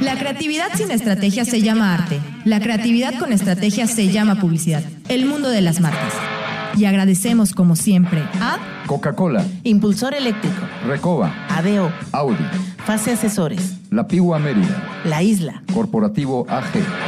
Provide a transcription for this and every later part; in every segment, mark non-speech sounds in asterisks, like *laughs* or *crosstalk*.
La creatividad sin estrategia se llama arte. La creatividad con estrategia se llama publicidad. El mundo de las marcas. Y agradecemos como siempre a Coca-Cola, Impulsor Eléctrico, Recoba, ADO, Audi, Fase Asesores, La Pigua Mérida, La Isla, Corporativo AG.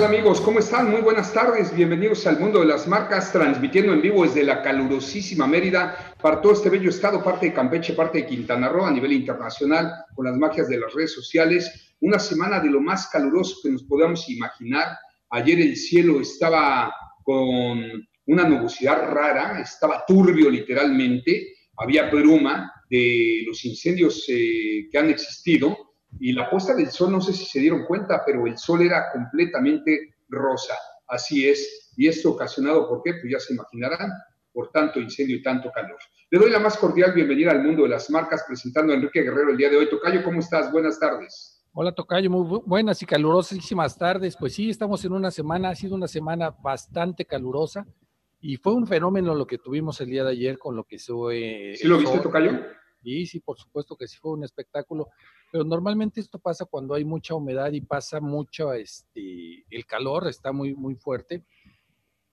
Tal amigos? ¿Cómo están? Muy buenas tardes. Bienvenidos al mundo de las marcas, transmitiendo en vivo desde la calurosísima Mérida para todo este bello estado, parte de Campeche, parte de Quintana Roo a nivel internacional, con las magias de las redes sociales. Una semana de lo más caluroso que nos podamos imaginar. Ayer el cielo estaba con una nubosidad rara, estaba turbio literalmente, había bruma de los incendios eh, que han existido y la puesta del sol, no sé si se dieron cuenta, pero el sol era completamente rosa. Así es. Y esto ocasionado, ¿por qué? Pues ya se imaginarán, por tanto incendio y tanto calor. Le doy la más cordial bienvenida al mundo de las marcas, presentando a Enrique Guerrero el día de hoy. Tocayo, ¿cómo estás? Buenas tardes. Hola Tocayo, muy buenas y calurosísimas tardes. Pues sí, estamos en una semana, ha sido una semana bastante calurosa y fue un fenómeno lo que tuvimos el día de ayer con lo que. Eh, ¿Sí lo viste, Tocayo? Sí, sí, por supuesto que sí fue un espectáculo, pero normalmente esto pasa cuando hay mucha humedad y pasa mucho, este, el calor está muy, muy fuerte.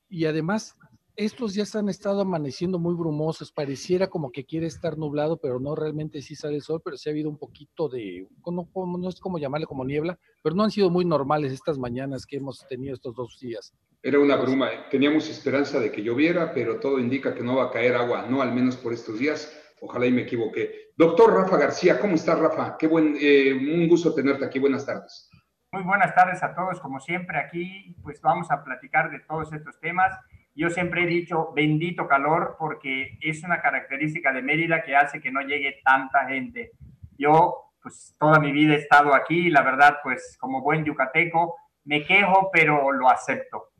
Y además, estos días han estado amaneciendo muy brumosos, pareciera como que quiere estar nublado, pero no realmente sí sale el sol, pero sí ha habido un poquito de, no, no sé cómo llamarle como niebla, pero no han sido muy normales estas mañanas que hemos tenido estos dos días. Era una bruma, teníamos esperanza de que lloviera, pero todo indica que no va a caer agua, no al menos por estos días Ojalá y me equivoqué. Doctor Rafa García, ¿cómo estás, Rafa? Qué buen, eh, un gusto tenerte aquí. Buenas tardes. Muy buenas tardes a todos, como siempre aquí, pues vamos a platicar de todos estos temas. Yo siempre he dicho bendito calor porque es una característica de Mérida que hace que no llegue tanta gente. Yo, pues toda mi vida he estado aquí la verdad, pues como buen yucateco, me quejo, pero lo acepto.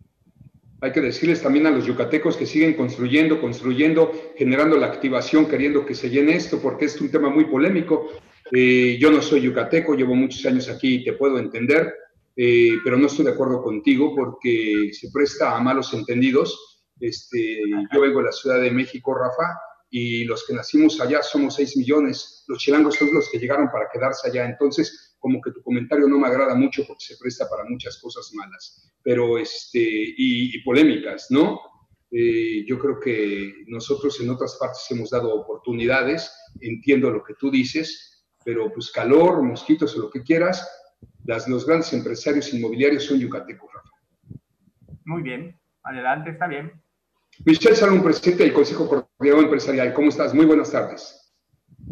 Hay que decirles también a los yucatecos que siguen construyendo, construyendo, generando la activación, queriendo que se llene esto, porque es un tema muy polémico. Eh, yo no soy yucateco, llevo muchos años aquí y te puedo entender, eh, pero no estoy de acuerdo contigo porque se presta a malos entendidos. Este, yo vengo de la Ciudad de México, Rafa, y los que nacimos allá somos 6 millones. Los chilangos son los que llegaron para quedarse allá. Entonces, como que tu comentario no me agrada mucho porque se presta para muchas cosas malas, pero este, y, polémicas, ¿no? Eh, yo creo que nosotros en otras partes hemos dado oportunidades, entiendo lo que tú dices, pero pues calor, mosquitos o lo que quieras, las, los grandes empresarios inmobiliarios son yucatecos, Rafa. Muy bien, adelante, está bien. Michelle Salón, presidente del Consejo Coordinador Empresarial, ¿cómo estás? Muy buenas tardes.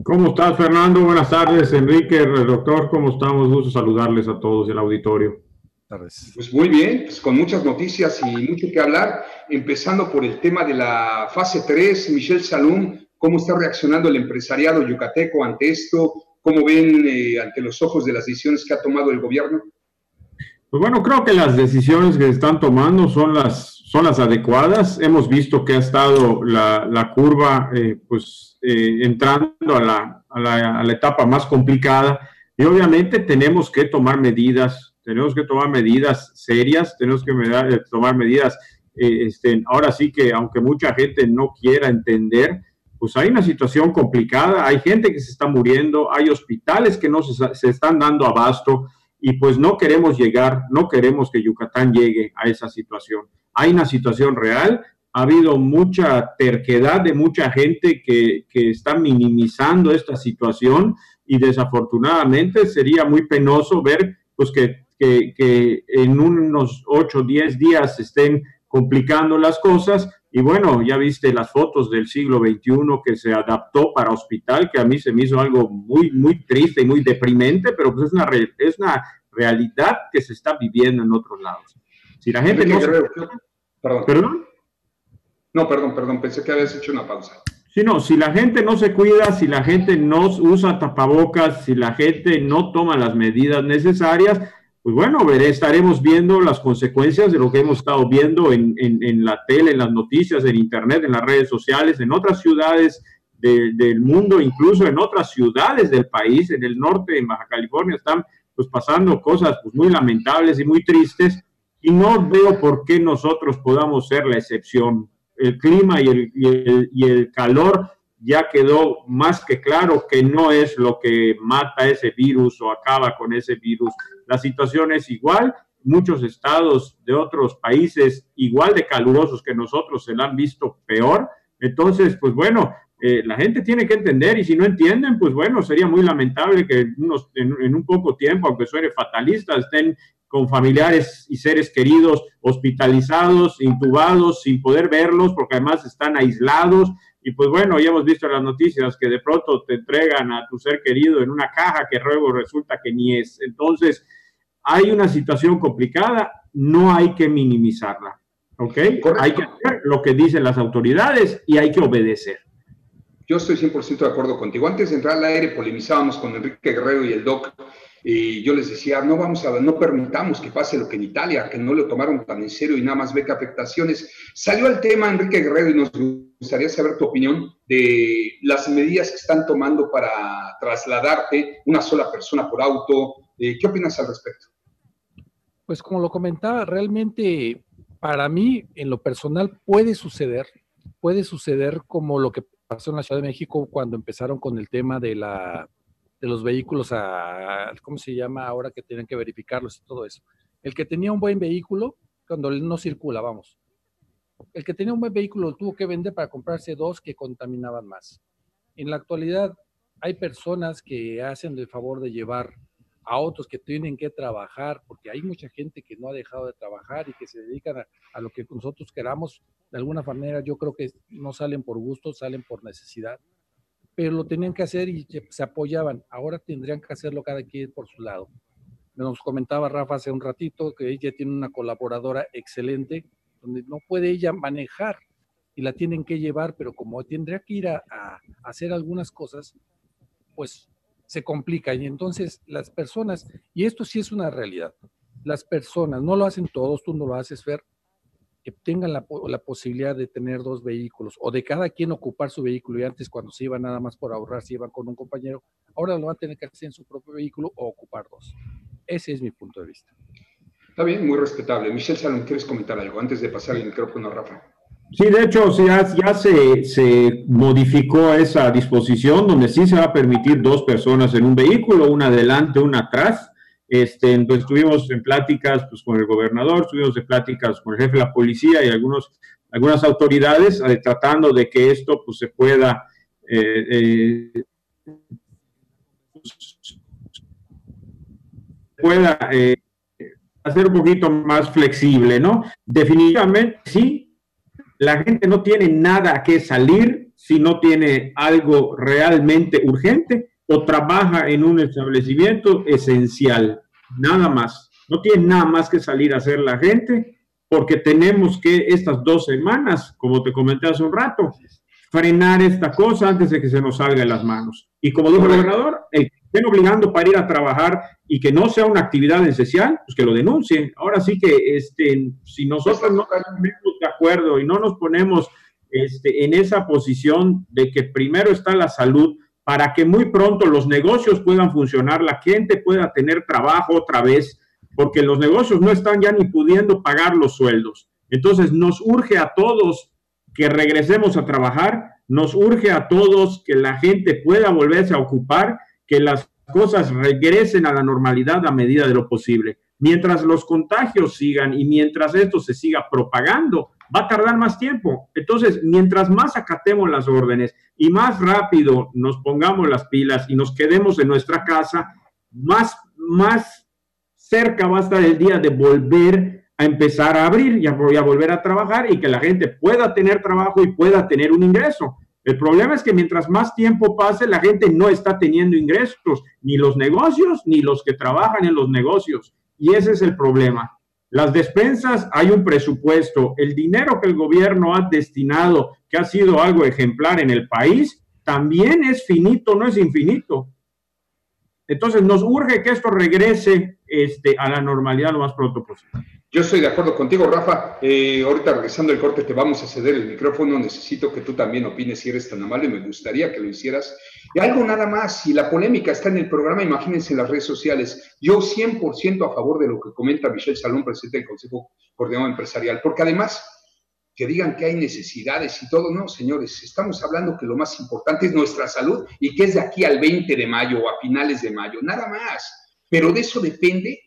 ¿Cómo estás, Fernando? Buenas tardes, Enrique, doctor. ¿Cómo estamos? Gusto saludarles a todos el auditorio. Pues muy bien, pues con muchas noticias y mucho que hablar, empezando por el tema de la fase 3. Michelle Salum, ¿cómo está reaccionando el empresariado yucateco ante esto? ¿Cómo ven eh, ante los ojos de las decisiones que ha tomado el gobierno? Pues bueno, creo que las decisiones que están tomando son las son las adecuadas. Hemos visto que ha estado la, curva eh, pues, eh, entrando a la, a, la, a la, etapa más complicada y obviamente tenemos que tomar medidas, tenemos que tomar medidas serias, tenemos que eh, tomar medidas, este, ahora sí que aunque mucha gente no quiera entender, pues hay una situación complicada, hay gente que se está muriendo, hay hospitales que no se, se están dando abasto y pues no queremos llegar, no queremos que Yucatán llegue a esa situación hay una situación real, ha habido mucha terquedad de mucha gente que, está minimizando esta situación y desafortunadamente sería muy penoso ver pues que, en unos 8 o 10 días estén complicando las cosas y bueno, ya viste las fotos del siglo XXI que se adaptó para hospital, que a mí se me hizo algo muy, muy triste y muy deprimente, pero pues es una, es una realidad que se está viviendo en otros lados. Si la gente no... Perdón. No, perdón, perdón, pensé que habías hecho una pausa. Sí, no, si la gente no se cuida, si la gente no usa tapabocas, si la gente no toma las medidas necesarias, pues bueno, veré, estaremos viendo las consecuencias de lo que hemos estado viendo en, en, la tele, en las noticias, en internet, en las redes sociales, en otras ciudades del mundo, incluso en otras ciudades del país, en el norte, en Baja California, están pues pasando cosas pues, muy lamentables y muy tristes y no veo por qué nosotros podamos ser la excepción. El clima y el, y el, calor ya quedó más que claro que no es lo que mata ese virus o acaba con ese virus. La situación es igual. Muchos estados de otros países igual de calurosos que nosotros se la han visto peor. Entonces, pues bueno, eh, la gente tiene que entender y si no entienden, pues bueno, sería muy lamentable que unos, en, en, un poco tiempo, aunque suene fatalista, estén con familiares y seres queridos hospitalizados, intubados, sin poder verlos, porque además están aislados. Y pues bueno, ya hemos visto en las noticias que de pronto te entregan a tu ser querido en una caja que luego resulta que ni es. Entonces, hay una situación complicada, no hay que minimizarla. ¿Ok? Hay que hacer lo que dicen las autoridades y hay que obedecer. Yo estoy 100% de acuerdo contigo. Antes de entrar al aire polemizábamos con Enrique Guerrero y el DOC y yo les decía, no vamos a, no permitamos que pase lo que en Italia, que no lo tomaron tan en serio y nada más que afectaciones. Salió el tema, Enrique Guerrero, y nos gustaría saber tu opinión de las medidas que están tomando para trasladarte una sola persona por auto. Eh, ¿Qué opinas al respecto? Pues como lo comentaba, realmente para mí, en lo personal, puede suceder, puede suceder como lo que pasó en la Ciudad de México cuando empezaron con el tema de la de los vehículos a, ¿cómo se llama ahora que tienen que verificarlos y todo eso? El que tenía un buen vehículo, cuando no circula, vamos. El que tenía un buen vehículo tuvo que vender para comprarse dos que contaminaban más. En la actualidad hay personas que hacen el favor de llevar a otros que tienen que trabajar, porque hay mucha gente que no ha dejado de trabajar y que se dedican a, a, lo que nosotros queramos. De alguna manera yo creo que no salen por gusto, salen por necesidad pero lo tenían que hacer y se apoyaban. Ahora tendrían que hacerlo cada quien por su lado. Nos comentaba Rafa hace un ratito que ella tiene una colaboradora excelente, donde no puede ella manejar y la tienen que llevar, pero como tendría que ir a, a hacer algunas cosas, pues se complica. Y entonces las personas, y esto sí es una realidad, las personas, no lo hacen todos, tú no lo haces, Fer, tengan la, la, posibilidad de tener dos vehículos o de cada quien ocupar su vehículo y antes cuando se iban nada más por ahorrar, se iban con un compañero, ahora lo van a tener que hacer en su propio vehículo o ocupar dos. Ese es mi punto de vista. Está bien, muy respetable. Michelle Salón, ¿quieres comentar algo antes de pasar el micrófono a Rafa? Sí, de hecho, ya, ya se, se, modificó esa disposición donde sí se va a permitir dos personas en un vehículo, una adelante, una atrás este, entonces estuvimos en pláticas pues, con el gobernador, estuvimos en pláticas con el jefe de la policía y algunos, algunas autoridades eh, tratando de que esto pues, se pueda eh, eh, pueda hacer un poquito más flexible, ¿no? Definitivamente sí, la gente no tiene nada que salir si no tiene algo realmente urgente o trabaja en un establecimiento esencial, nada más. No tiene nada más que salir a hacer la gente porque tenemos que estas dos semanas, como te comenté hace un rato, frenar esta cosa antes de que se nos salga de las manos. Y como dijo el gobernador, el que estén obligando para ir a trabajar y que no sea una actividad esencial, pues que lo denuncien. Ahora sí que este, si nosotros no estamos de acuerdo y no nos ponemos este, en esa posición de que primero está la salud, para que muy pronto los negocios puedan funcionar, la gente pueda tener trabajo otra vez, porque los negocios no están ya ni pudiendo pagar los sueldos. Entonces nos urge a todos que regresemos a trabajar, nos urge a todos que la gente pueda volverse a ocupar, que las cosas regresen a la normalidad a medida de lo posible. Mientras los contagios sigan y mientras esto se siga propagando, va a tardar más tiempo. Entonces, mientras más acatemos las órdenes y más rápido nos pongamos las pilas y nos quedemos en nuestra casa, más, más cerca va a estar el día de volver a empezar a abrir y a, a volver a trabajar y que la gente pueda tener trabajo y pueda tener un ingreso. El problema es que mientras más tiempo pase, la gente no está teniendo ingresos, ni los negocios, ni los que trabajan en los negocios. Y ese es el problema. Las despensas, hay un presupuesto. El dinero que el gobierno ha destinado, que ha sido algo ejemplar en el país, también es finito, no es infinito. Entonces nos urge que esto regrese este, a la normalidad lo más pronto posible. Yo estoy de acuerdo contigo, Rafa. Eh, ahorita regresando el corte te vamos a ceder el micrófono. Necesito que tú también opines si eres tan amable. Me gustaría que lo hicieras. Y algo nada más, si la polémica está en el programa, imagínense en las redes sociales. Yo 100% a favor de lo que comenta Michelle Salón, presidente del Consejo Coordinador Empresarial, porque además que digan que hay necesidades y todo. No, señores, estamos hablando que lo más importante es nuestra salud y que es de aquí al 20 de mayo o a finales de mayo, nada más. Pero de eso depende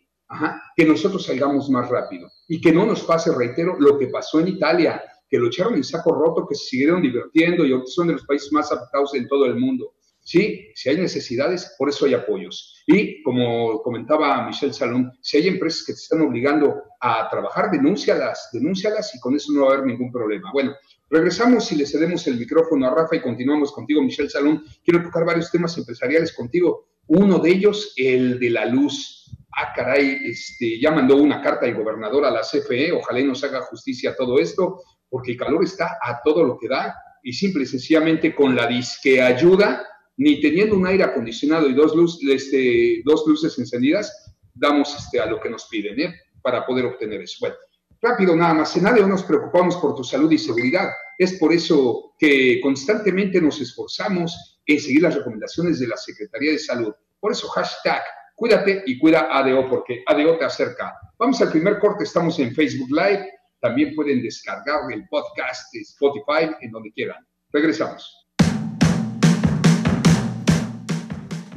que nosotros salgamos más rápido y que no nos pase, reitero, lo que pasó en Italia, que lo echaron en saco roto, que se siguieron divirtiendo y son de los países más afectados en todo el mundo. Sí, si hay necesidades, por eso hay apoyos. Y como comentaba Michelle Salón, si hay empresas que te están obligando a trabajar, denúncialas, denúncialas y con eso no va a haber ningún problema. Bueno, regresamos y le cedemos el micrófono a Rafa y continuamos contigo, Michelle Salón. Quiero tocar varios temas empresariales contigo. Uno de ellos, el de la luz. Ah, caray, este, ya mandó una carta el gobernador a la CFE, ojalá y nos haga justicia a todo esto, porque el calor está a todo lo que da y simple y sencillamente con la disque ayuda ni teniendo un aire acondicionado y dos, este, dos luces encendidas, damos este, a lo que nos piden ¿eh? para poder obtener eso. Bueno, rápido nada más, en nadie nos preocupamos por tu salud y seguridad. Es por eso que constantemente nos esforzamos en seguir las recomendaciones de la Secretaría de Salud. Por eso, hashtag, cuídate y cuida ADO, porque ADO te acerca. Vamos al primer corte, estamos en Facebook Live. También pueden descargar el podcast de Spotify en donde quieran. Regresamos.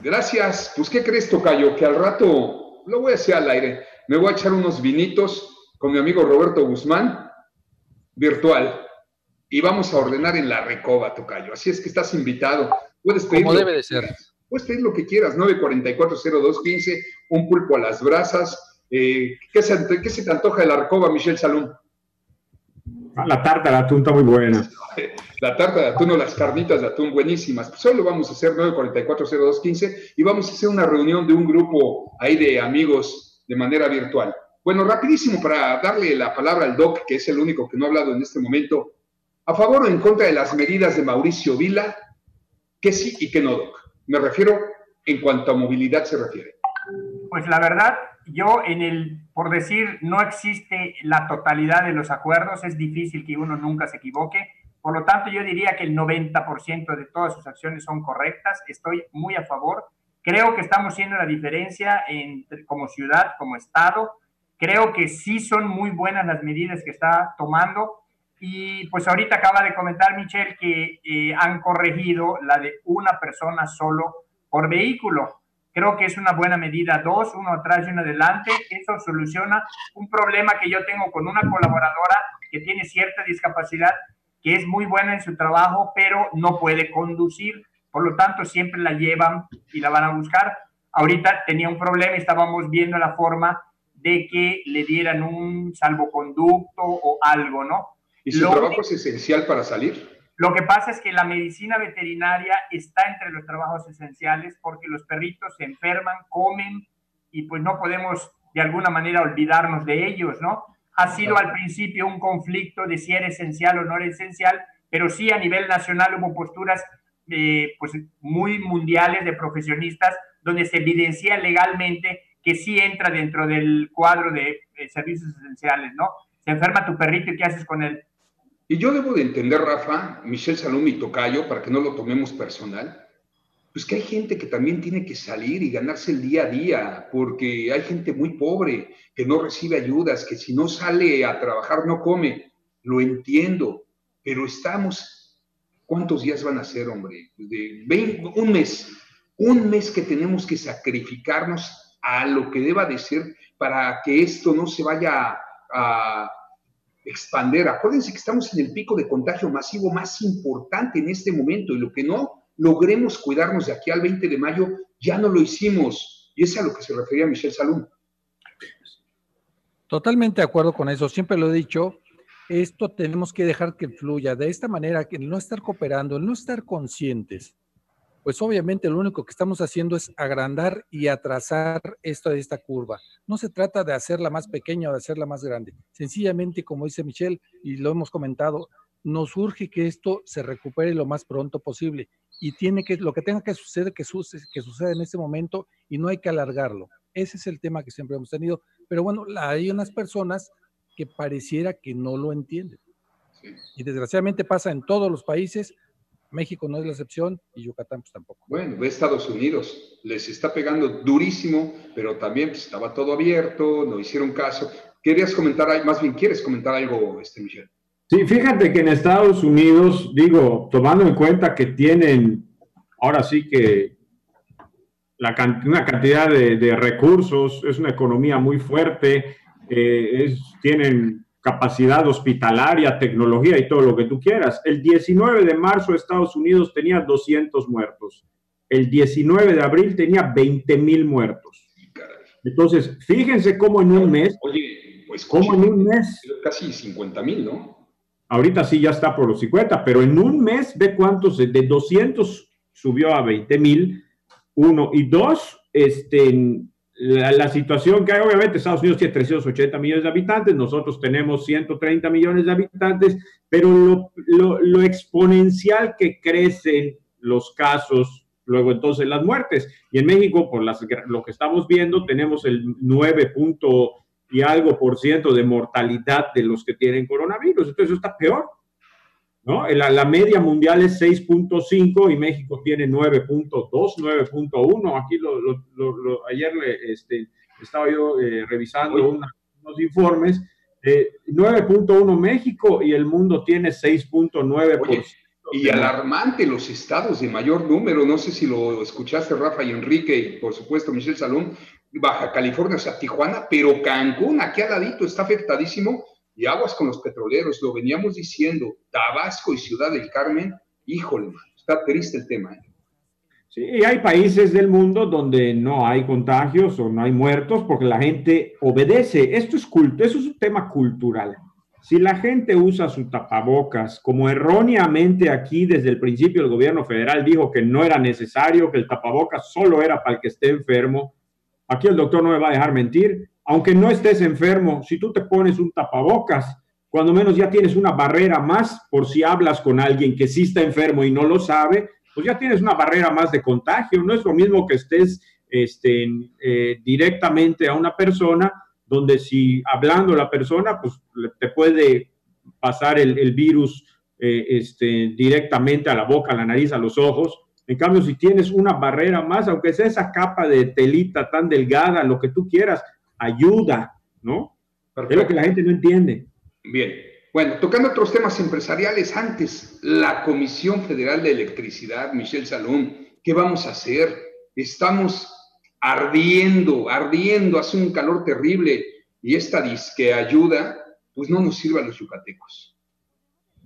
Gracias. Pues, ¿qué crees, Tocayo? Que al rato, lo voy a hacer al aire, me voy a echar unos vinitos con mi amigo Roberto Guzmán, virtual, y vamos a ordenar en la recoba, Tocayo. Así es que estás invitado. Puedes pedir. Como debe de ser. Puedes pedir lo que quieras, 944-0215, un pulpo a las brasas. Eh, ¿qué, se, ¿Qué se te antoja de la recoba, Michelle Salón? La tarta atún está muy buena. *laughs* La tarta de atún o las carnitas de atún buenísimas. Pues solo vamos a hacer 9440215 y vamos a hacer una reunión de un grupo ahí de amigos de manera virtual. Bueno, rapidísimo para darle la palabra al doc, que es el único que no ha hablado en este momento. ¿A favor o en contra de las medidas de Mauricio Vila? Que sí y que no, doc. Me refiero en cuanto a movilidad se refiere. Pues la verdad, yo en el, por decir, no existe la totalidad de los acuerdos, es difícil que uno nunca se equivoque. Por lo tanto, yo diría que el 90% de todas sus acciones son correctas. Estoy muy a favor. Creo que estamos haciendo la diferencia como ciudad, como Estado. Creo que sí son muy buenas las medidas que está tomando. Y pues ahorita acaba de comentar Michelle que eh, han corregido la de una persona solo por vehículo. Creo que es una buena medida. Dos, uno atrás y uno adelante. Eso soluciona un problema que yo tengo con una colaboradora que tiene cierta discapacidad, que es muy buena en su trabajo, pero no puede conducir. Por lo tanto, siempre la llevan y la van a buscar. Ahorita tenía un problema y estábamos viendo la forma de que le dieran un salvoconducto o algo, ¿no? ¿Y su trabajo es esencial para salir? Lo que pasa es que la medicina veterinaria está entre los trabajos esenciales porque los perritos se enferman, comen y pues no podemos de alguna manera olvidarnos de ellos, ¿no? Ha sido al principio un conflicto de si era esencial o no era esencial, pero sí a nivel nacional hubo posturas eh, pues muy mundiales de profesionistas donde se evidencia legalmente que sí entra dentro del cuadro de eh, servicios esenciales, ¿no? Se enferma tu perrito y ¿qué haces con él? Y yo debo de entender, Rafa, Michelle Salum y Tocayo, para que no lo tomemos personal, pues que hay gente que también tiene que salir y ganarse el día a día, porque hay gente muy pobre que no recibe ayudas, que si no sale a trabajar no come. Lo entiendo, pero estamos, ¿cuántos días van a ser, hombre? De un mes, un mes que tenemos que sacrificarnos a lo que deba de ser para que esto no se vaya a expander. Acuérdense que estamos en el pico de contagio masivo más importante en este momento y lo que no logremos cuidarnos de aquí al 20 de mayo, ya no lo hicimos. Y es a lo que se refería Michelle Salum. Totalmente de acuerdo con eso. Siempre lo he dicho, esto tenemos que dejar que fluya. De esta manera, que no estar cooperando, el no estar conscientes pues obviamente lo único que estamos haciendo es agrandar y atrasar esto de esta curva. No se trata de hacerla más pequeña o de hacerla más grande. Sencillamente, como dice Michelle, y lo hemos comentado, nos urge que esto se recupere lo más pronto posible. Y tiene que, lo que tenga que suceder, que, que suceda en este momento y no hay que alargarlo. Ese es el tema que siempre hemos tenido. Pero bueno, hay unas personas que pareciera que no lo entienden. Y desgraciadamente pasa en todos los países, México no es la excepción y Yucatán pues tampoco. Bueno, ve Estados Unidos, les está pegando durísimo, pero también pues, estaba todo abierto, no hicieron caso. ¿Querías comentar, más bien quieres comentar algo, este Michelle? Sí, fíjate que en Estados Unidos, digo, tomando en cuenta que tienen, ahora sí que la, una cantidad de, recursos, es una economía muy fuerte, eh, tienen capacidad hospitalaria, tecnología y todo lo que tú quieras. El 19 de marzo Estados Unidos tenía 200 muertos. El 19 de abril tenía 20 mil muertos. Entonces, fíjense cómo en un mes... Oye, pues cómo en un mes... Casi 50 mil, ¿no? Ahorita sí ya está por los 50, pero en un mes ve cuántos, de 200 subió a 20 mil, uno, y dos, este, la, situación que hay, obviamente Estados Unidos tiene 380 millones de habitantes, nosotros tenemos 130 millones de habitantes, pero lo, exponencial que crecen los casos, luego entonces las muertes. Y en México, por las, lo que estamos viendo, tenemos el 9 y algo por ciento de mortalidad de los que tienen coronavirus. Entonces eso está peor. ¿no? La, la media mundial es 6.5 y México tiene 9.2, 9.1. Aquí lo, lo, ayer este, estaba yo eh, revisando unos informes. 9.1 México y el mundo tiene 6.9%. Y alarmante los estados de mayor número, no sé si lo escuchaste Rafa y Enrique y por supuesto Michelle Salón, Baja California, o sea, Tijuana, pero Cancún, aquí al ladito, está afectadísimo y aguas con los petroleros, lo veníamos diciendo, Tabasco y Ciudad del Carmen, híjole, está triste el tema. ¿eh? Sí, y hay países del mundo donde no hay contagios o no hay muertos porque la gente obedece. Esto es culto, eso es un tema cultural. Si la gente usa su tapabocas, como erróneamente aquí desde el principio el gobierno federal dijo que no era necesario, que el tapabocas solo era para el que esté enfermo, aquí el doctor no me va a dejar mentir, aunque no estés enfermo, si tú te pones un tapabocas, cuando menos ya tienes una barrera más por si hablas con alguien que sí está enfermo y no lo sabe, pues ya tienes una barrera más de contagio. No es lo mismo que estés este, eh, directamente a una persona, donde si hablando la persona, pues te puede pasar el, virus eh, este, directamente a la boca, a la nariz, a los ojos. En cambio, si tienes una barrera más, aunque sea esa capa de telita tan delgada, lo que tú quieras, ayuda, ¿no? Es lo que la gente no entiende. Bien. Bueno, tocando otros temas empresariales, antes, la Comisión Federal de Electricidad, Michelle Salón, ¿qué vamos a hacer? Estamos ardiendo, ardiendo, hace un calor terrible y esta disque ayuda, pues no nos sirve a los yucatecos.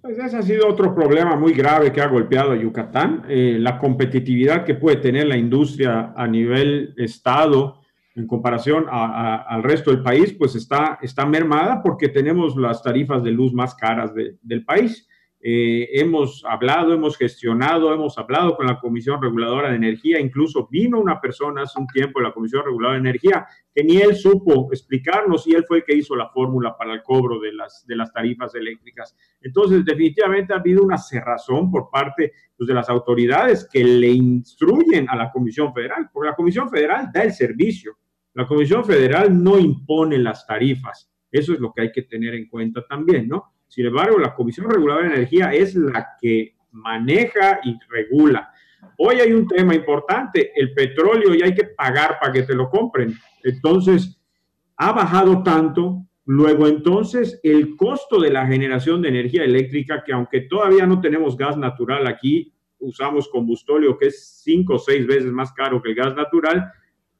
Pues ese ha sido otro problema muy grave que ha golpeado a Yucatán, eh, la competitividad que puede tener la industria a nivel estado en comparación al resto del país, pues está, está mermada porque tenemos las tarifas de luz más caras del país. Eh, hemos hablado, hemos gestionado, hemos hablado con la Comisión Reguladora de Energía, incluso vino una persona hace un tiempo de la Comisión Reguladora de Energía que ni él supo explicarnos y él fue el que hizo la fórmula para el cobro de las, tarifas eléctricas. Entonces, definitivamente ha habido una cerrazón por parte pues, de las autoridades que le instruyen a la Comisión Federal, porque la Comisión Federal da el servicio la Comisión Federal no impone las tarifas. Eso es lo que hay que tener en cuenta también, ¿no? Sin embargo, la Comisión Reguladora de Energía es la que maneja y regula. Hoy hay un tema importante, el petróleo y hay que pagar para que te lo compren. Entonces, ha bajado tanto, luego entonces el costo de la generación de energía eléctrica, que aunque todavía no tenemos gas natural aquí, usamos combustóleo que es cinco o seis veces más caro que el gas natural,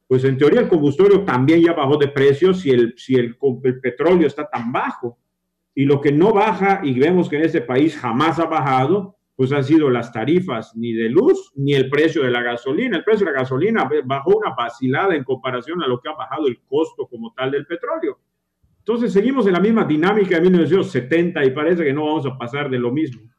pues en teoría el combustorio también ya bajó de precio si el, si el, petróleo está tan bajo. Y lo que no baja, y vemos que en ese país jamás ha bajado, pues han sido las tarifas ni de luz ni el precio de la gasolina. El precio de la gasolina bajó una vacilada en comparación a lo que ha bajado el costo como tal del petróleo. Entonces seguimos en la misma dinámica de 1970 y parece que no vamos a pasar de lo mismo.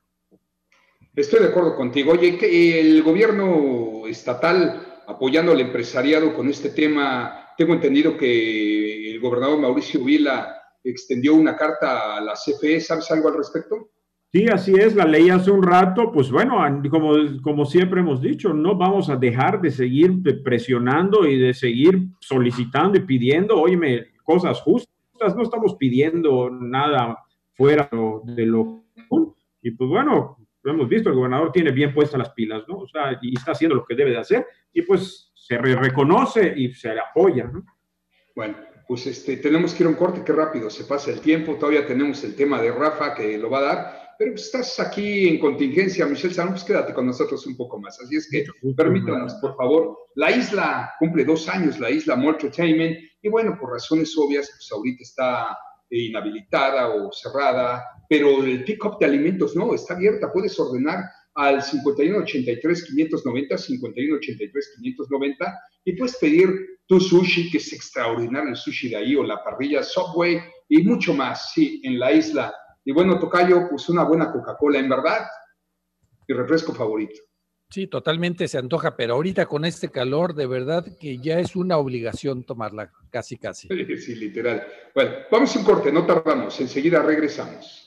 Estoy de acuerdo contigo. Oye, el gobierno estatal apoyando al empresariado con este tema. Tengo entendido que el gobernador Mauricio Vila extendió una carta a la CFE. ¿Sabes algo al respecto? Sí, así es, la ley hace un rato, pues bueno, como, como siempre hemos dicho, no vamos a dejar de seguir presionando y de seguir solicitando y pidiendo, oíme, cosas justas, no estamos pidiendo nada fuera de lo y pues bueno, lo hemos visto, el gobernador tiene bien puestas las pilas, ¿no? O sea, y está haciendo lo que debe de hacer y pues se reconoce y se le apoya, ¿no? Bueno, pues este, tenemos que ir a un corte, qué rápido se pasa el tiempo, todavía tenemos el tema de Rafa que lo va a dar, pero pues, estás aquí en contingencia, Michelle Salón, pues quédate con nosotros un poco más. Así es que permítanos, por favor, la isla cumple dos años, la isla More Entertainment, y bueno, por razones obvias, pues ahorita está inhabilitada o cerrada, pero el pick-up de alimentos no, está abierta, puedes ordenar al 5183-590, 5183-590 y puedes pedir tu sushi, que es extraordinario el sushi de ahí, o la parrilla Subway y mucho más, sí, en la isla. Y bueno, Tocayo, pues una buena Coca-Cola, en verdad, mi refresco favorito. Sí, totalmente se antoja, pero ahorita con este calor, de verdad que ya es una obligación tomarla, casi, casi. *laughs* Sí, literal. Bueno, vamos a un corte, no tardamos, enseguida regresamos.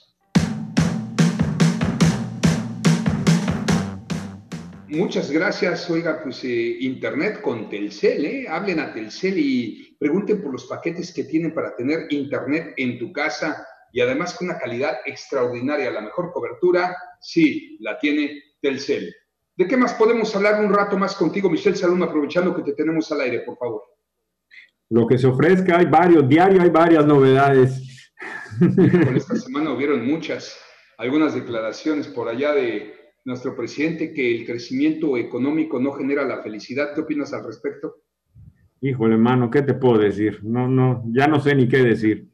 Muchas gracias. Oiga, pues eh, Internet con Telcel, ¿eh? Hablen a Telcel y pregunten por los paquetes que tienen para tener Internet en tu casa y además con una calidad extraordinaria. La mejor cobertura, sí, la tiene Telcel. ¿De qué más podemos hablar un rato más contigo, Michelle Salum, aprovechando que te tenemos al aire, por favor? Lo que se ofrezca, hay varios, diario hay varias novedades. esta semana hubieron muchas, algunas declaraciones por allá de nuestro presidente que el crecimiento económico no genera la felicidad. ¿Qué opinas al respecto? Híjole, hermano, ¿qué te puedo decir? No, no, ya no sé ni qué decir.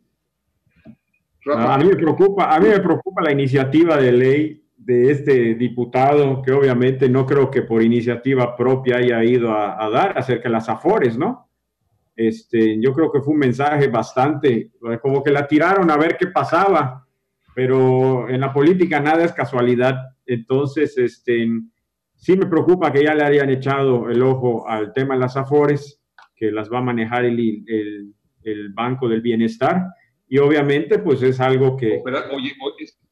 A mí me preocupa, a mí me preocupa la iniciativa de ley de este diputado que obviamente no creo que por iniciativa propia haya ido a, dar acerca de las afores, ¿no? Este, yo creo que fue un mensaje bastante, como que la tiraron a ver qué pasaba, pero en la política nada es casualidad entonces, este, sí me preocupa que ya le hayan echado el ojo al tema de las afores, que las va a manejar el, el, Banco del Bienestar. Y obviamente, pues es algo que... Oye,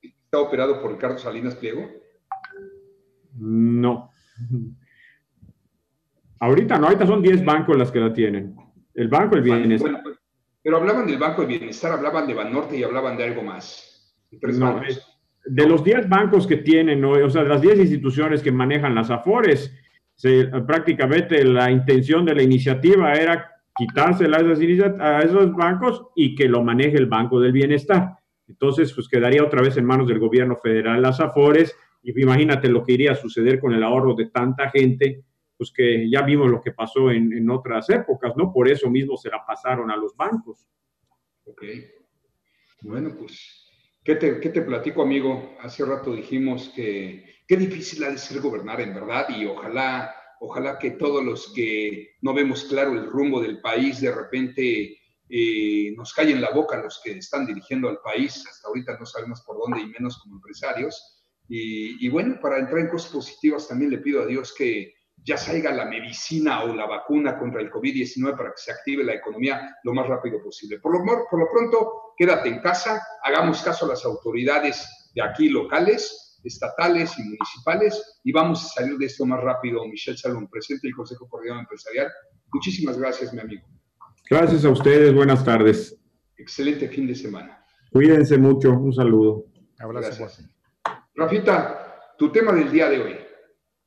¿está operado por Ricardo Salinas Pliego? No. Ahorita no, ahorita son 10 bancos las que la tienen. El Banco del Bienestar. pero hablaban del Banco del Bienestar, hablaban de Banorte y hablaban de algo más. tres no, de los 10 bancos que tienen, o sea, de las 10 instituciones que manejan las AFORES, prácticamente la intención de la iniciativa era quitársela a, a esos bancos y que lo maneje el Banco del Bienestar. Entonces, pues quedaría otra vez en manos del gobierno federal las AFORES y imagínate lo que iría a suceder con el ahorro de tanta gente, pues que ya vimos lo que pasó en, en otras épocas, ¿no? Por eso mismo se la pasaron a los bancos. Ok. Bueno, pues ¿Qué te, ¿Qué te, platico, amigo? Hace rato dijimos que qué difícil ha de ser gobernar en verdad y ojalá, ojalá que todos los que no vemos claro el rumbo del país de repente eh, nos callen la boca los que están dirigiendo al país. Hasta ahorita no sabemos por dónde y menos como empresarios. Y, y bueno, para entrar en cosas positivas también le pido a Dios que, ya salga la medicina o la vacuna contra el COVID-19 para que se active la economía lo más rápido posible. Por lo, por lo pronto, quédate en casa, hagamos caso a las autoridades de aquí locales, estatales y municipales y vamos a salir de esto más rápido. Michelle Salón, presidente del Consejo Coordinador Empresarial. Muchísimas gracias, mi amigo. Gracias a ustedes, buenas tardes. Excelente fin de semana. Cuídense mucho, un saludo. Abrazo. Rafita, tu tema del día de hoy.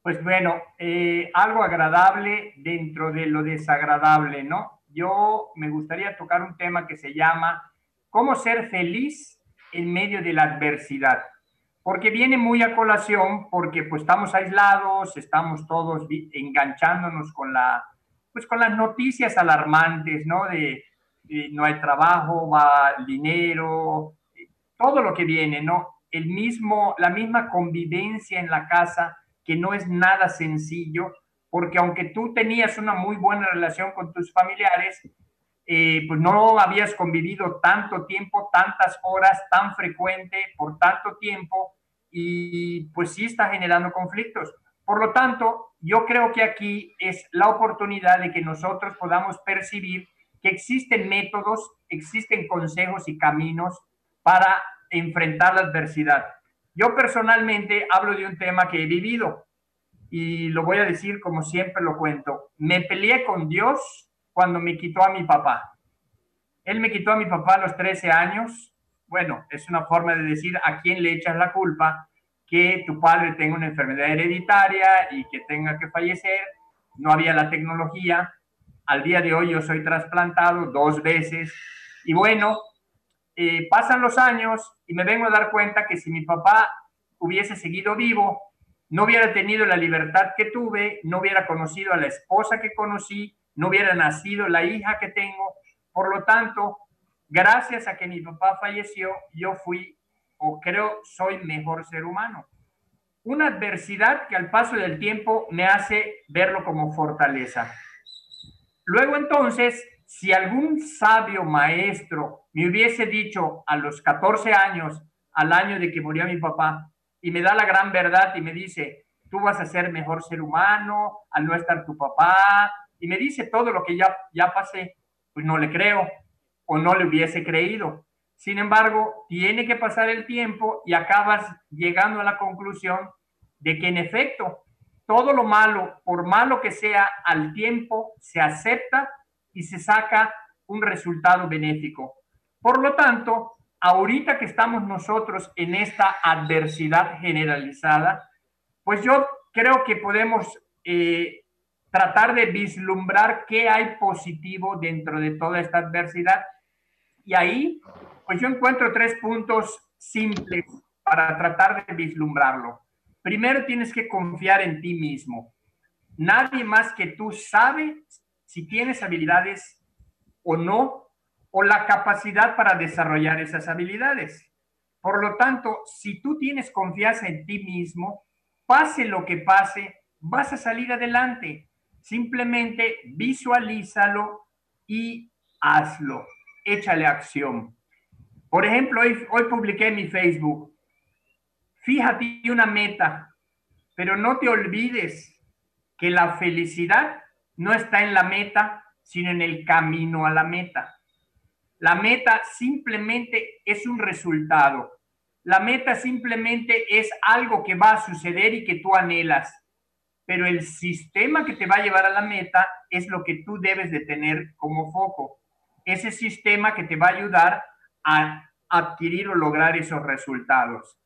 Pues bueno, eh, algo agradable dentro de lo desagradable, ¿no? Yo me gustaría tocar un tema que se llama ¿Cómo ser feliz en medio de la adversidad? Porque viene muy a colación, porque pues estamos aislados, estamos todos enganchándonos con, la, pues, con las noticias alarmantes, ¿no? De, de no hay trabajo, va dinero, todo lo que viene, ¿no? El mismo, la misma convivencia en la casa que no es nada sencillo, porque aunque tú tenías una muy buena relación con tus familiares, eh, pues no habías convivido tanto tiempo, tantas horas, tan frecuente, por tanto tiempo, y pues sí está generando conflictos. Por lo tanto, yo creo que aquí es la oportunidad de que nosotros podamos percibir que existen métodos, existen consejos y caminos para enfrentar la adversidad. Yo personalmente hablo de un tema que he vivido y lo voy a decir como siempre lo cuento. Me peleé con Dios cuando me quitó a mi papá. Él me quitó a mi papá a los 13 años. Bueno, es una forma de decir a quién le echas la culpa que tu padre tenga una enfermedad hereditaria y que tenga que fallecer. No había la tecnología. Al día de hoy yo soy trasplantado dos veces y bueno, pasan los años y me vengo a dar cuenta que si mi papá hubiese seguido vivo, no hubiera tenido la libertad que tuve, no hubiera conocido a la esposa que conocí, no hubiera nacido la hija que tengo. Por lo tanto, gracias a que mi papá falleció, yo fui o creo soy mejor ser humano. Una adversidad que al paso del tiempo me hace verlo como fortaleza. Luego entonces, si algún sabio maestro me hubiese dicho a los 14 años, al año de que murió mi papá, y me da la gran verdad y me dice, tú vas a ser mejor ser humano al no estar tu papá, y me dice todo lo que ya, ya pasé, pues no le creo o no le hubiese creído. Sin embargo, tiene que pasar el tiempo y acabas llegando a la conclusión de que en efecto, todo lo malo, por malo que sea, al tiempo se acepta y se saca un resultado benéfico. Por lo tanto, ahorita que estamos nosotros en esta adversidad generalizada, pues yo creo que podemos eh, tratar de vislumbrar qué hay positivo dentro de toda esta adversidad. Y ahí, pues yo encuentro tres puntos simples para tratar de vislumbrarlo. Primero tienes que confiar en ti mismo. Nadie más que tú sabe si tienes habilidades o no o la capacidad para desarrollar esas habilidades. Por lo tanto, si tú tienes confianza en ti mismo, pase lo que pase, vas a salir adelante. Simplemente visualízalo y hazlo. Échale acción. Por ejemplo, hoy, hoy publiqué en mi Facebook, fíjate una meta, pero no te olvides que la felicidad no está en la meta, sino en el camino a la meta. La meta simplemente es un resultado. La meta simplemente es algo que va a suceder y que tú anhelas. Pero el sistema que te va a llevar a la meta es lo que tú debes de tener como foco. Ese sistema que te va a ayudar a adquirir o lograr esos resultados.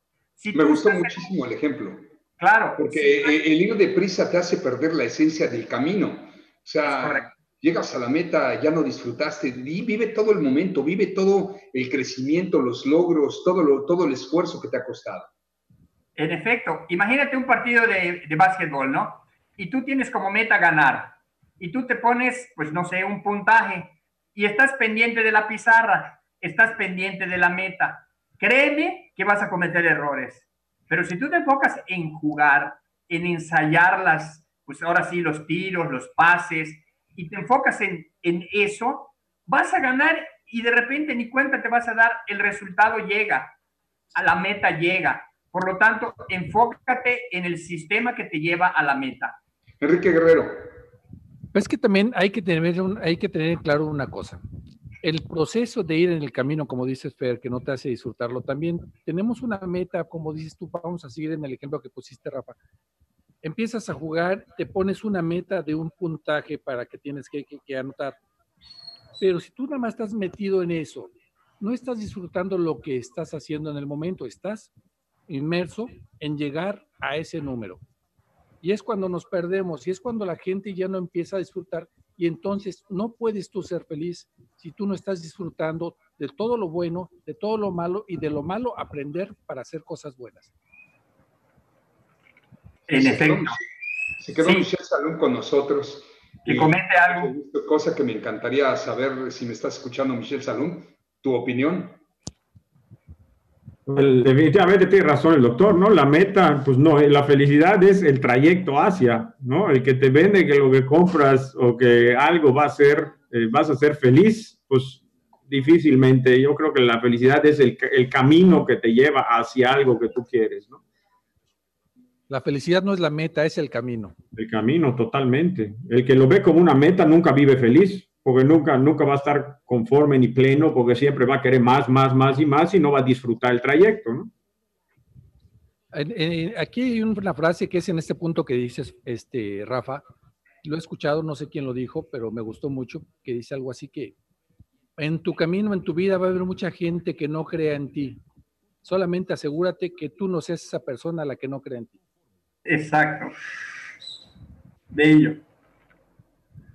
Me gustó muchísimo el ejemplo. Claro. Porque el ir de prisa te hace perder la esencia del camino. O sea, llegas a la meta, ya no disfrutaste, vive todo el momento, vive todo el crecimiento, los logros, todo, todo el esfuerzo que te ha costado. En efecto, imagínate un partido de, de básquetbol, ¿no? Y tú tienes como meta ganar. Y tú te pones, pues no sé, un puntaje y estás pendiente de la pizarra, estás pendiente de la meta. Créeme que vas a cometer errores. Pero si tú te enfocas en jugar, en ensayar las, pues ahora sí, los tiros, los pases, y te enfocas en, en eso, vas a ganar y de repente ni cuenta te vas a dar, el resultado llega, a la meta llega. Por lo tanto, enfócate en el sistema que te lleva a la meta. Enrique Guerrero. Es que también hay que tener, hay que tener claro una cosa. El proceso de ir en el camino, como dices, Fer, que no te hace disfrutarlo, también tenemos una meta, como dices tú, vamos a seguir en el ejemplo que pusiste, Rafa empiezas a jugar, te pones una meta de un puntaje para que tienes que, anotar. Pero si tú nada más estás metido en eso, no estás disfrutando lo que estás haciendo en el momento, estás inmerso en llegar a ese número. Y es cuando nos perdemos y es cuando la gente ya no empieza a disfrutar y entonces no puedes tú ser feliz si tú no estás disfrutando de todo lo bueno, de todo lo malo y de lo malo aprender para hacer cosas buenas. En efecto. Se quedó Michelle Salón con nosotros. Que comente algo. Cosa que me encantaría saber si me estás escuchando, Michelle Salón, tu opinión. Pues, definitivamente tiene razón el doctor, ¿no? La meta, pues no, la felicidad es el trayecto hacia, ¿no? El que te vende que lo que compras o que algo va a ser, eh, vas a ser feliz, pues difícilmente. Yo creo que la felicidad es el, el camino que te lleva hacia algo que tú quieres, ¿no? La felicidad no es la meta, es el camino. El camino, totalmente. El que lo ve como una meta nunca vive feliz, porque nunca, nunca va a estar conforme ni pleno, porque siempre va a querer más, más, más y más y no va a disfrutar el trayecto, ¿no? Aquí hay una frase que es en este punto que dices, este, Rafa, lo he escuchado, no sé quién lo dijo, pero me gustó mucho, que dice algo así que en tu camino, en tu vida va a haber mucha gente que no crea en ti. Solamente asegúrate que tú no seas esa persona a la que no crea en ti. Exacto. Bello.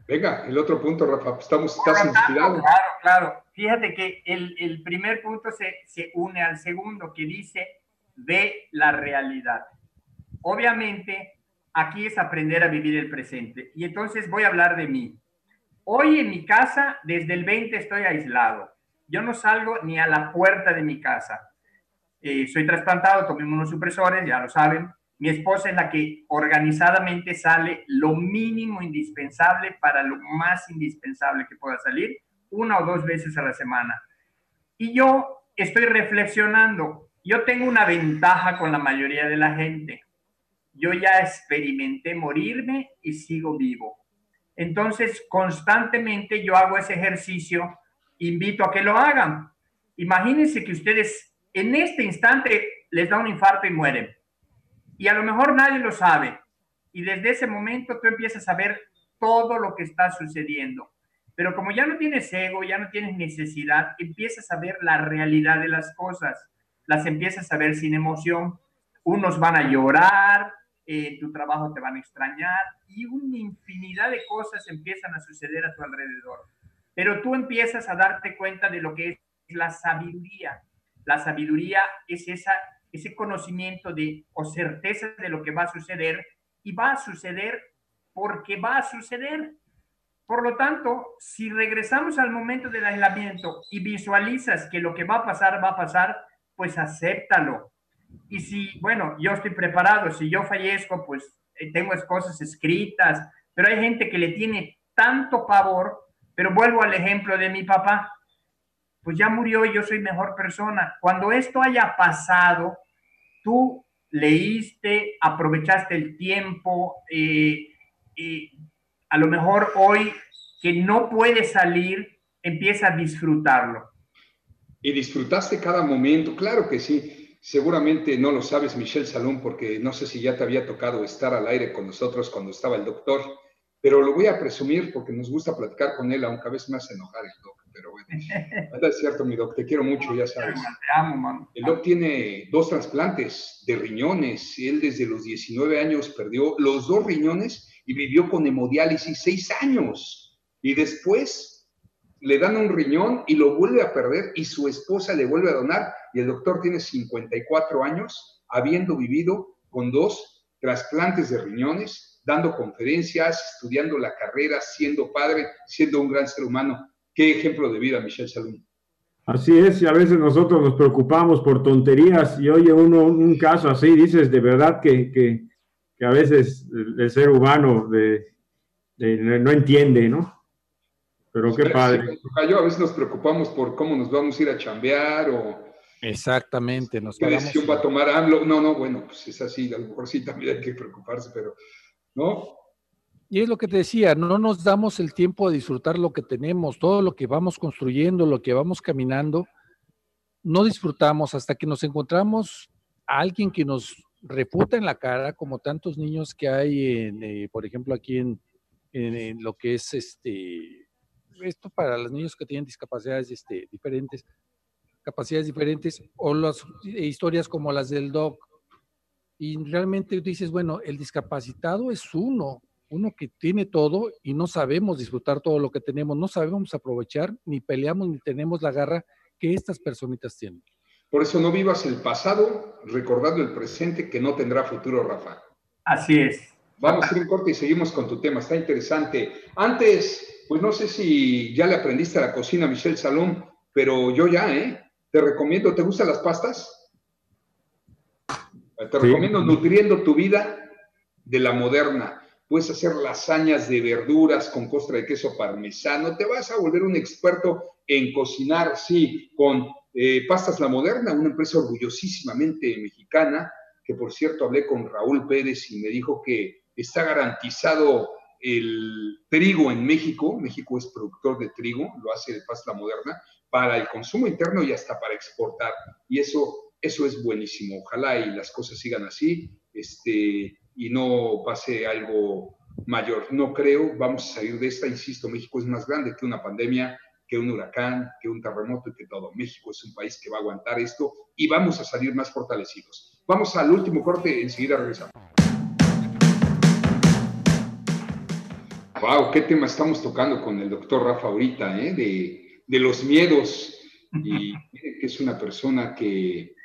Venga, el otro punto, Rafa, estamos, estás inspirado. Claro, claro. Fíjate que el, el primer punto se, se une al segundo, que dice ve la realidad. Obviamente, aquí es aprender a vivir el presente. Y entonces voy a hablar de mí. Hoy en mi casa, desde el 20 estoy aislado. Yo no salgo ni a la puerta de mi casa. Eh, soy trasplantado, tomé unos supresores, ya lo saben. Mi esposa es la que organizadamente sale lo mínimo indispensable para lo más indispensable que pueda salir, una o dos veces a la semana. Y yo estoy reflexionando. Yo tengo una ventaja con la mayoría de la gente. Yo ya experimenté morirme y sigo vivo. Entonces, constantemente yo hago ese ejercicio, invito a que lo hagan. Imagínense que ustedes en este instante les da un infarto y mueren y a lo mejor nadie lo sabe. Y desde ese momento tú empiezas a ver todo lo que está sucediendo. Pero como ya no tienes ego, ya no tienes necesidad, empiezas a ver la realidad de las cosas. Las empiezas a ver sin emoción. Unos van a llorar, eh, tu trabajo te van a extrañar y una infinidad de cosas empiezan a suceder a tu alrededor. Pero tú empiezas a darte cuenta de lo que es la sabiduría. La sabiduría es esa ese conocimiento de o certeza de lo que va a suceder y va a suceder porque va a suceder. Por lo tanto, si regresamos al momento del aislamiento y visualizas que lo que va a pasar va a pasar, pues acéptalo. Y si, bueno, yo estoy preparado, si yo fallezco, pues eh, tengo cosas escritas, pero hay gente que le tiene tanto pavor, pero vuelvo al ejemplo de mi papá pues ya murió y yo soy mejor persona. Cuando esto haya pasado, tú leíste, aprovechaste el tiempo, y a lo mejor hoy que no puedes salir, empieza a disfrutarlo. Y disfrutaste cada momento, claro que sí. Seguramente no lo sabes, Michelle Salón, porque no sé si ya te había tocado estar al aire con nosotros cuando estaba el doctor, pero lo voy a presumir porque nos gusta platicar con él, aunque a veces me hace enojar el doctor pero bueno. *laughs* Es cierto, mi doc, te quiero mucho, ya sabes. Te amo, man. El doc tiene dos trasplantes de riñones. Él desde los 19 años perdió los dos riñones y vivió con hemodiálisis seis años. Y después le dan un riñón y lo vuelve a perder y su esposa le vuelve a donar. Y el doctor tiene 54 años, habiendo vivido con dos trasplantes de riñones, dando conferencias, estudiando la carrera, siendo padre, siendo un gran ser humano. Qué ejemplo de vida, Michelle Salum. Así es, y a veces nosotros nos preocupamos por tonterías y oye uno un caso así, dices de verdad que, que, que a veces el, ser humano de, no entiende, ¿no? Pero qué padre. Yo a veces nos preocupamos por cómo nos vamos a ir a chambear o... Exactamente, nos ¿Qué decisión va a tomar AMLO? No, no, bueno, pues es así, a lo mejor sí también hay que preocuparse, pero no, y es lo que te decía, no nos damos el tiempo de disfrutar lo que tenemos, todo lo que vamos construyendo, lo que vamos caminando, no disfrutamos hasta que nos encontramos a alguien que nos refuta en la cara, como tantos niños que hay, en, eh, por ejemplo, aquí en, en, lo que es este, esto para los niños que tienen discapacidades este, diferentes, capacidades diferentes, o las historias como las del DOC. Y realmente dices, bueno, el discapacitado es uno, uno que tiene todo y no sabemos disfrutar todo lo que tenemos, no sabemos aprovechar, ni peleamos, ni tenemos la garra que estas personitas tienen. Por eso no vivas el pasado recordando el presente que no tendrá futuro, Rafa. Así es. Vamos a hacer un corte y seguimos con tu tema, está interesante. Antes, pues no sé si ya le aprendiste a la cocina a Michelle Salón, pero yo ya, ¿eh? Te recomiendo, ¿te gustan las pastas? Te recomiendo Nutriendo tu vida de la moderna. Puedes hacer lasañas de verduras con costra de queso parmesano, te vas a volver un experto en cocinar, sí, con eh, Pastas La Moderna, una empresa orgullosísimamente mexicana, que por cierto hablé con Raúl Pérez y me dijo que está garantizado el trigo en México, México es productor de trigo, lo hace de Pasta Moderna, para el consumo interno y hasta para exportar. Y eso, eso es buenísimo. Ojalá y las cosas sigan así. Este, y no pase algo mayor. No creo, vamos a salir de esta, insisto, México es más grande que una pandemia, que un huracán, que un terremoto y que todo. México es un país que va a aguantar esto y vamos a salir más fortalecidos. Vamos al último corte, enseguida regresamos. Wow, qué tema estamos tocando con el doctor Rafa ahorita, ¿eh? de, de los miedos. Y *laughs* que es una persona que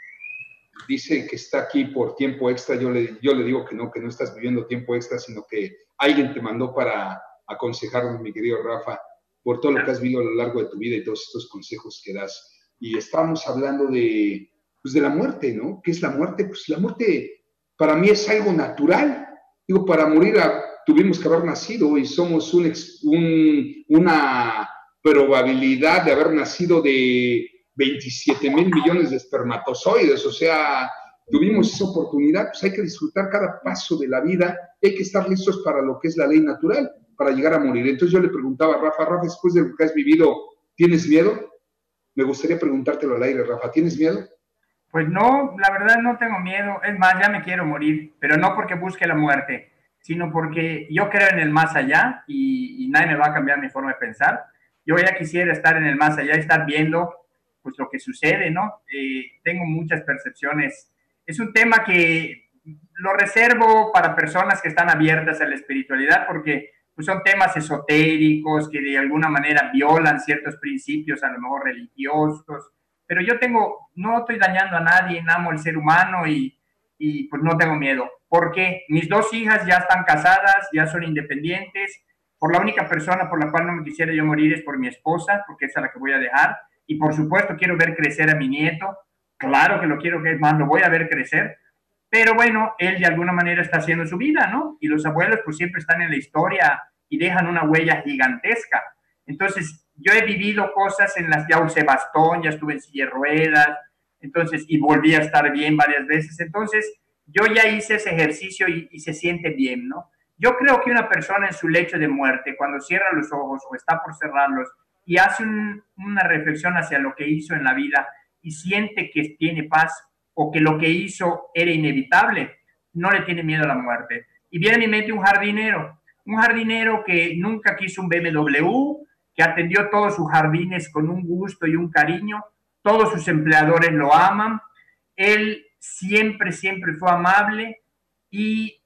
dice que está aquí por tiempo extra. Yo le, yo le digo que no, que no estás viviendo tiempo extra, sino que alguien te mandó para aconsejarnos, mi querido Rafa, por todo lo que has vivido a lo largo de tu vida y todos estos consejos que das. Y estamos hablando de, pues de la muerte, ¿no? ¿Qué es la muerte? Pues la muerte para mí es algo natural. Digo, para morir tuvimos que haber nacido y somos un, un, una probabilidad de haber nacido de 27 mil millones de espermatozoides, o sea, tuvimos esa oportunidad, pues hay que disfrutar cada paso de la vida, hay que estar listos para lo que es la ley natural, para llegar a morir. Entonces yo le preguntaba a Rafa, Rafa, después de lo que has vivido, ¿tienes miedo? Me gustaría preguntártelo al aire, Rafa, ¿tienes miedo? Pues no, la verdad no tengo miedo, es más, ya me quiero morir, pero no porque busque la muerte, sino porque yo creo en el más allá y, y nadie me va a cambiar mi forma de pensar. Yo ya quisiera estar en el más allá estar viendo pues lo que sucede, ¿no? Eh, tengo muchas percepciones. Es un tema que lo reservo para personas que están abiertas a la espiritualidad porque pues, son temas esotéricos que de alguna manera violan ciertos principios, a lo mejor religiosos. Pero yo tengo, no estoy dañando a nadie, amo el ser humano y, y pues no tengo miedo. Porque mis dos hijas ya están casadas, ya son independientes. Por la única persona por la cual no me quisiera yo morir es por mi esposa, porque es a la que voy a dejar y por supuesto quiero ver crecer a mi nieto, claro que lo quiero que más, lo voy a ver crecer, pero bueno, él de alguna manera está haciendo su vida, ¿no? Y los abuelos pues siempre están en la historia y dejan una huella gigantesca. Entonces, yo he vivido cosas en las ya usé bastón, ya estuve en silla de ruedas, entonces, y volví a estar bien varias veces. Entonces, yo ya hice ese ejercicio y se siente bien, ¿no? Yo creo que una persona en su lecho de muerte, cuando cierra los ojos o está por cerrarlos, y hace una reflexión hacia lo que hizo en la vida y siente que tiene paz o que lo que hizo era inevitable, no le tiene miedo a la muerte. Y viene a mi mente un jardinero, un jardinero que nunca quiso un BMW, que atendió todos sus jardines con un gusto y un cariño, todos sus empleadores lo aman, él siempre, siempre fue amable y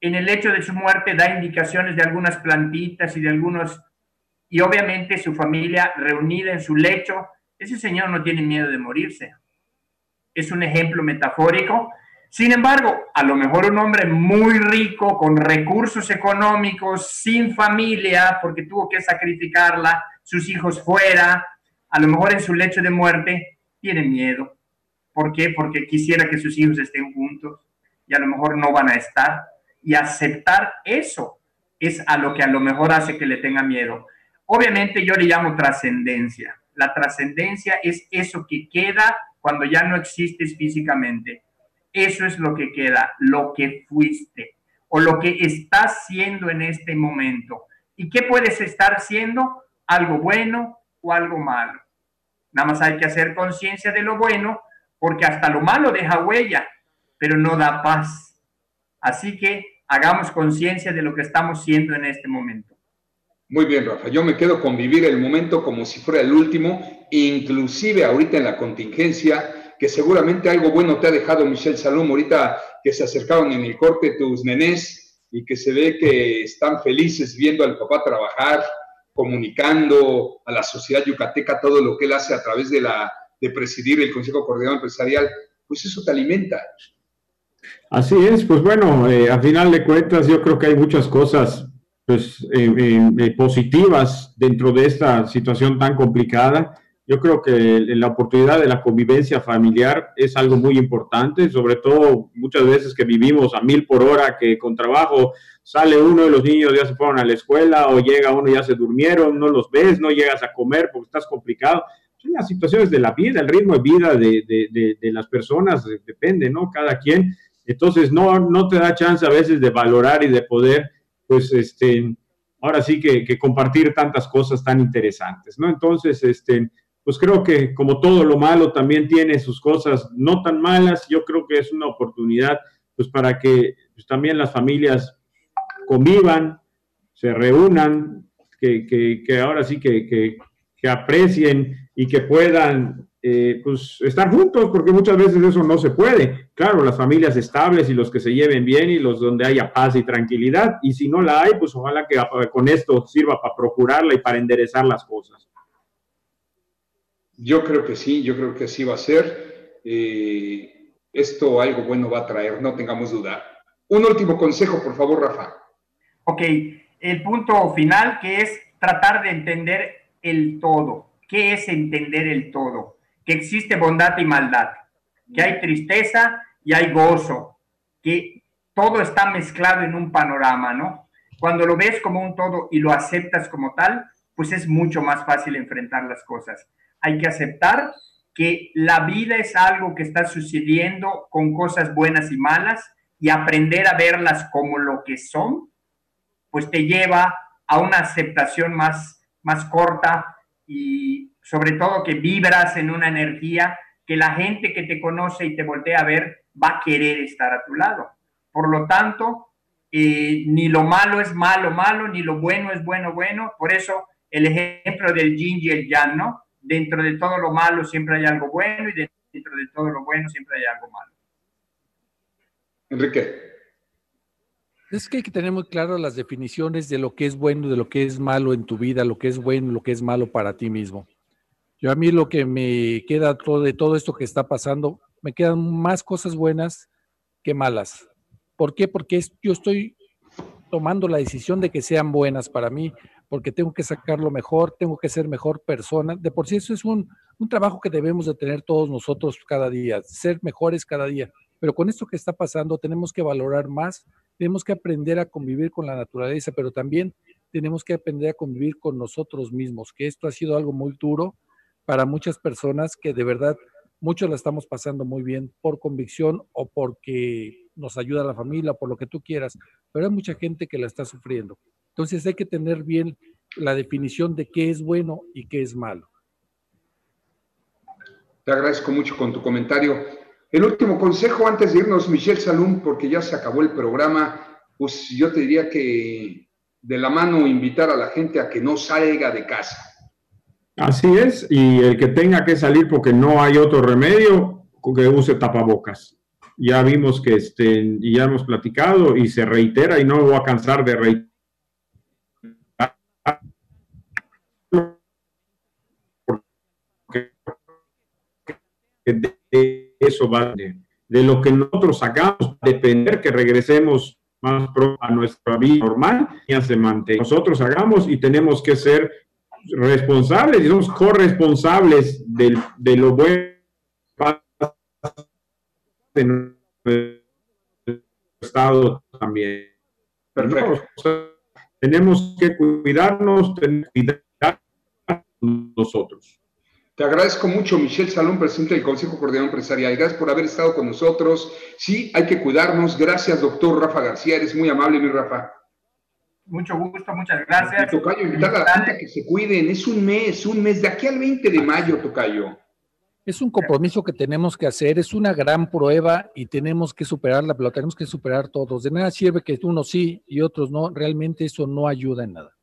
en el hecho de su muerte da indicaciones de algunas plantitas y de algunos y obviamente su familia reunida en su lecho, ese señor no tiene miedo de morirse. Es un ejemplo metafórico. Sin embargo, a lo mejor un hombre muy rico, con recursos económicos, sin familia, porque tuvo que sacrificarla, sus hijos fuera, a lo mejor en su lecho de muerte, tiene miedo. ¿Por qué? Porque quisiera que sus hijos estén juntos y a lo mejor no van a estar. Y aceptar eso es a lo que a lo mejor hace que le tenga miedo. Obviamente yo le llamo trascendencia. La trascendencia es eso que queda cuando ya no existes físicamente. Eso es lo que queda, lo que fuiste o lo que estás siendo en este momento. ¿Y qué puedes estar siendo? Algo bueno o algo malo. Nada más hay que hacer conciencia de lo bueno porque hasta lo malo deja huella, pero no da paz. Así que hagamos conciencia de lo que estamos siendo en este momento. Muy bien, Rafa. Yo me quedo con vivir el momento como si fuera el último, inclusive ahorita en la contingencia, que seguramente algo bueno te ha dejado Michelle Salom ahorita que se acercaron en el corte tus nenés y que se ve que están felices viendo al papá trabajar, comunicando a la sociedad yucateca todo lo que él hace a través de, la, de presidir el Consejo Coordinador Empresarial, pues eso te alimenta. Así es, pues bueno, eh, a final de cuentas yo creo que hay muchas cosas pues, eh, eh, positivas dentro de esta situación tan complicada. Yo creo que la oportunidad de la convivencia familiar es algo muy importante, sobre todo muchas veces que vivimos a mil por hora, que con trabajo sale uno de los niños ya se fueron a la escuela o llega uno ya se durmieron, no los ves, no llegas a comer porque estás complicado. Las situaciones de la vida, el ritmo de vida de, de, de las personas, depende, ¿no? Cada quien. Entonces, no, no te da chance a veces de valorar y de poder pues este, ahora sí que, compartir tantas cosas tan interesantes, ¿no? Entonces, este, pues creo que como todo lo malo también tiene sus cosas no tan malas, yo creo que es una oportunidad pues para que pues, también las familias convivan, se reúnan, que, que, ahora sí que, que, aprecien y que puedan eh, pues estar juntos, porque muchas veces eso no se puede. Claro, las familias estables y los que se lleven bien y los donde haya paz y tranquilidad. Y si no la hay, pues ojalá que con esto sirva para procurarla y para enderezar las cosas. Yo creo que sí, yo creo que sí va a ser. Eh, esto algo bueno va a traer, no tengamos duda. Un último consejo, por favor, Rafa. Ok, el punto final que es tratar de entender el todo. ¿Qué es entender el todo? que existe bondad y maldad, que hay tristeza y hay gozo, que todo está mezclado en un panorama, ¿no? Cuando lo ves como un todo y lo aceptas como tal, pues es mucho más fácil enfrentar las cosas. Hay que aceptar que la vida es algo que está sucediendo con cosas buenas y malas y aprender a verlas como lo que son, pues te lleva a una aceptación más, más corta y sobre todo que vibras en una energía que la gente que te conoce y te voltea a ver va a querer estar a tu lado. Por lo tanto, eh, ni lo malo es malo, malo, ni lo bueno es bueno, bueno. Por eso el ejemplo del yin y el yang, ¿no? Dentro de todo lo malo siempre hay algo bueno y dentro de todo lo bueno siempre hay algo malo. Enrique. Es que hay que tener muy claras las definiciones de lo que es bueno, de lo que es malo en tu vida, lo que es bueno, lo que es malo para ti mismo. Yo a mí lo que me queda de todo esto que está pasando, me quedan más cosas buenas que malas. ¿Por qué? Porque yo estoy tomando la decisión de que sean buenas para mí, porque tengo que sacarlo mejor, tengo que ser mejor persona. De por sí eso es un, un trabajo que debemos de tener todos nosotros cada día, ser mejores cada día. Pero con esto que está pasando tenemos que valorar más, tenemos que aprender a convivir con la naturaleza, pero también tenemos que aprender a convivir con nosotros mismos, que esto ha sido algo muy duro, para muchas personas que de verdad muchos la estamos pasando muy bien por convicción o porque nos ayuda la familia, por lo que tú quieras, pero hay mucha gente que la está sufriendo. Entonces hay que tener bien la definición de qué es bueno y qué es malo. Te agradezco mucho con tu comentario. El último consejo antes de irnos, Michelle Salum, porque ya se acabó el programa, pues yo te diría que de la mano invitar a la gente a que no salga de casa Así es, y el que tenga que salir porque no hay otro remedio, que use tapabocas. Ya vimos que este, y ya hemos platicado y se reitera y no voy a cansar de reiterar. Eso va, de, de lo que nosotros hagamos, depender que regresemos más a nuestra vida normal, ya se mantiene. Nosotros hagamos y tenemos que ser responsables y somos corresponsables de, de lo bueno de nuestro estado también. Tenemos que cuidarnos, tenemos que cuidar nosotros. Te agradezco mucho, Michelle Salón, presidente del Consejo Coordinador Empresarial. Gracias por haber estado con nosotros. Sí, hay que cuidarnos. Gracias, doctor Rafa García. Eres muy amable, mi Rafa. Mucho gusto, muchas gracias. Tocayo, invitar a la gente a que se cuiden. Es un mes, un mes, de aquí al 20 de mayo, Tocayo. Es un compromiso que tenemos que hacer, es una gran prueba y tenemos que superarla, pero tenemos que superar todos. De nada sirve que unos sí y otros no, realmente eso no ayuda en nada.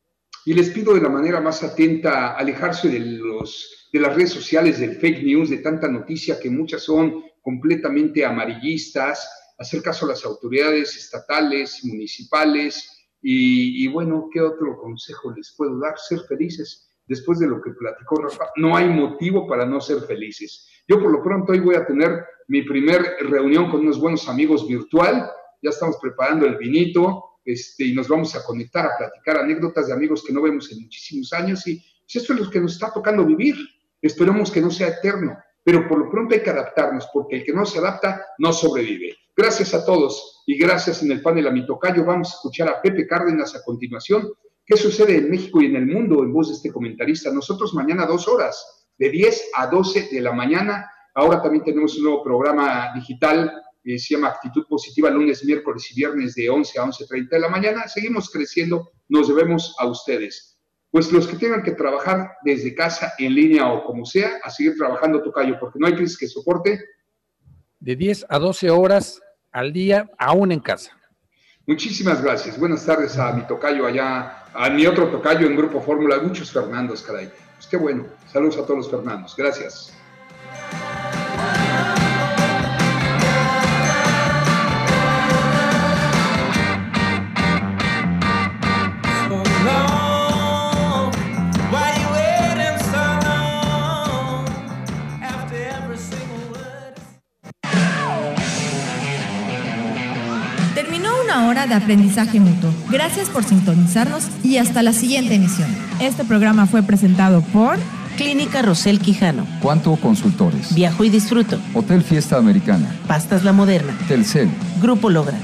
Y les pido de la manera más atenta alejarse de, los, de las redes sociales, del fake news, de tanta noticia que muchas son completamente amarillistas, hacer caso a las autoridades estatales, municipales, y, bueno, ¿qué otro consejo les puedo dar? Ser felices. Después de lo que platicó Rafa, no hay motivo para no ser felices. Yo por lo pronto hoy voy a tener mi primer reunión con unos buenos amigos virtual. Ya estamos preparando el vinito este, y nos vamos a conectar a platicar anécdotas de amigos que no vemos en muchísimos años. Y esto es lo que nos está tocando vivir. Esperemos que no sea eterno, pero por lo pronto hay que adaptarnos, porque el que no se adapta no sobrevive. Gracias a todos y gracias en el panel a mi tocayo. Vamos a escuchar a Pepe Cárdenas a continuación. ¿Qué sucede en México y en el mundo en voz de este comentarista? Nosotros mañana dos horas, de 10 a 12 de la mañana. Ahora también tenemos un nuevo programa digital que se llama Actitud Positiva, lunes, miércoles y viernes de 11 a 11.30 de la mañana. Seguimos creciendo, nos debemos a ustedes. Pues los que tengan que trabajar desde casa, en línea o como sea, a seguir trabajando tocayo, porque no hay crisis que soporte. De 10 a 12 horas al día, aún en casa. Muchísimas gracias. Buenas tardes a mi tocayo allá, a mi otro tocayo en Grupo Fórmula, muchos Fernandos, caray. Pues qué bueno. Saludos a todos los Fernandos. Gracias. Semana de aprendizaje mutuo. Gracias por sintonizarnos y hasta la siguiente emisión. Este programa fue presentado por Clínica Rosel Quijano, Cuanto Consultores. Viajo y Disfruto, Hotel Fiesta Americana. Pastas La Moderna, Telcel. Grupo Logra.